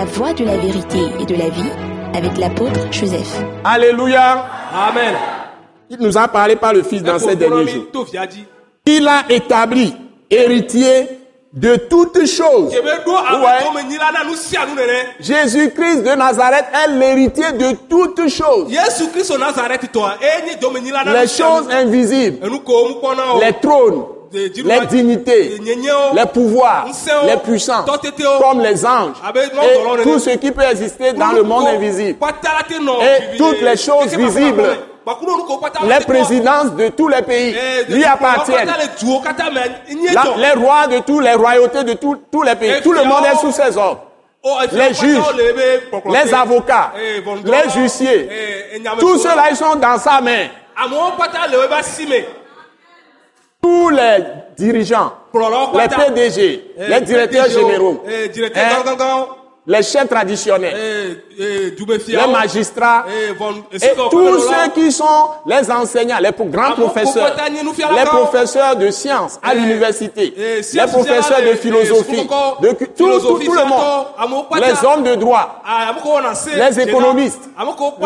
La voie de la vérité et de la vie avec l'apôtre Joseph. Alléluia. amen Il nous a parlé par le Fils dans ces derniers jours. Il a établi héritier de toutes choses. Ouais. Jésus-Christ de Nazareth est l'héritier de toutes choses. Les choses invisibles, les trônes, les dignités, les pouvoirs, les puissances, tɔtetewo, comme les anges, et tout ce qui peut exister dans le monde invisible. Et toutes les choses visibles. Les présidences de tous les pays Eh, lui appartiennent. La- les rois de tous les royautés de tous- tous les pays. Tout le monde est sous ses ordres. Oh, les juges, Les avocats, Eh, les huissiers, eh, tous ceux-là, ils sont dans sa main. Tous les dirigeants, les PDG, Eh, les directeurs wo, généraux, eh, hein, les chefs traditionnels, eh, les magistrats, et tous ceux qui sont les enseignants, les grands professeurs, les professeurs de sciences à l'université, les professeurs de philosophie, de tout, tout, philosophie tout le monde, les hommes de droit, Ah, les économistes,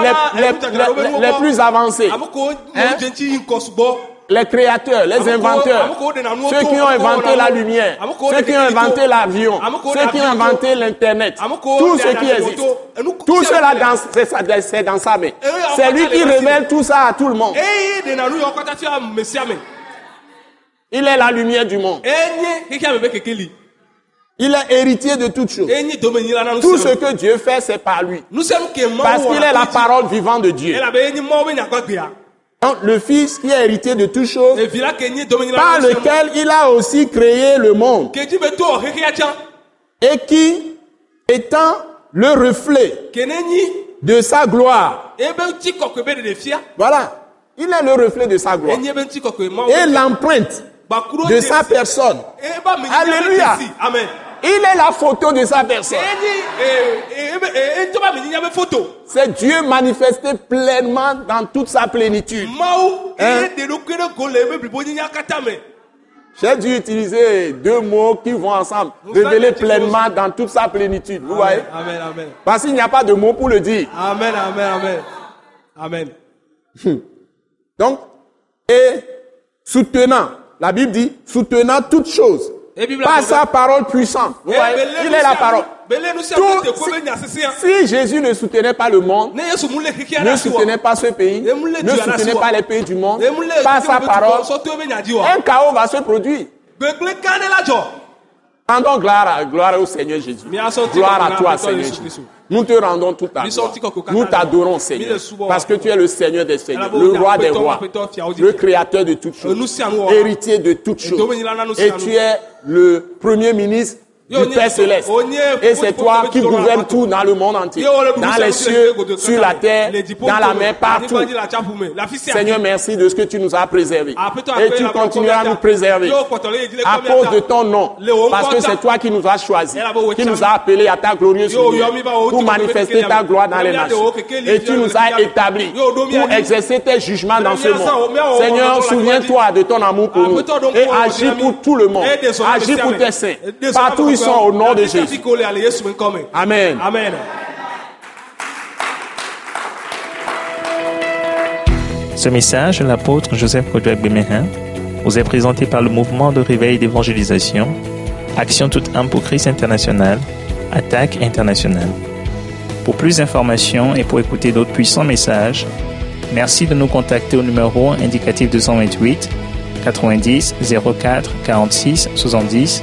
les, les- les- plus avancés, Hein? Les créateurs, les inventeurs, ceux qui ont inventé la lumière, ceux qui ont inventé l'avion, ceux qui ont inventé l'internet, tout ce qui existe. Tout cela c'est dans sa main. Eh C'est lui qui révèle tout ça à tout le monde. Ame. Il est la lumière du monde. Kekeli. Il est héritier de toutes choses. Tout ce que Dieu fait, c'est par lui. Parce qu'il est la parole vivante de Dieu. Donc, le Fils qui est héritier de toutes choses, par lequel il a aussi créé le monde. Et qui, étant le reflet de sa gloire, ebe ŋuti kɔkɔe be ɖeɖe fia. voilà, il est le reflet de sa gloire. Enye be ŋuti kɔkɔe Mawu. Et l'empreinte Bakuro de sa personne. Nyi Alléluia. Amen. Il est la photo de sa personne. Eh, eh, foto. C'est Dieu manifesté pleinement dans toute sa plénitude. Hein? J'ai dû utiliser deux mots qui vont ensemble. Révéler pleinement dans toute sa plénitude. Vous voyez? Amen, amen. Parce qu'il n'y a pas de mots pour le dire. Amen, amen, amen. Amen. Donc, et soutenant, la Bible dit, soutenant toutes choses par sa parole puissante. Il est la parole. Tout- sesẽ. Si Jésus ne soutenait pas le monde, Ne soutenait pas ce pays, ne soutenait pas les pays du monde, par sa parole, un chaos va se produire. Rendons gloire, à- gloire au Seigneur Jésus. Gloire à toi, Seigneur Jésus. Nous te rendons toute la gloire. Nous t'adorons, Seigneur. Parce que tu es le Seigneur des Seigneurs, le roi des rois, le créateur de toutes choses, héritier de toutes choses. Et tu es le premier ministre du Père céleste. o nye- Et c'est toi qui gouvernes tout dans le monde entier. Dans les cieux, sur la terre, dans la mer, partout. Seigneur, merci de ce que tu nous as préservés. Aƒetɔ, Et tu continueras à nous préserver à cause de ton nom. Parce que c'est toi qui nous as choisis, qui nous cham. a appelés à ta glorieuse au pour manifester ta gloire dans les nations. Et tu nous as établis pour exercer tes jugements dans ce monde. Seigneur, souviens-toi de ton amour pour nous et agis pour tout le monde. Agis pour tes saints. Partout au nom de Jésus. Amen. Amen. Ce message de l'apôtre Joseph Kodouak Bemehin vous est présenté par le mouvement de réveil d'évangélisation, Action toute âme pour Christ international, Attaque internationale. Pour plus d'informations et pour écouter d'autres puissants messages, merci de nous contacter au numéro indicatif 228 90 04 46 70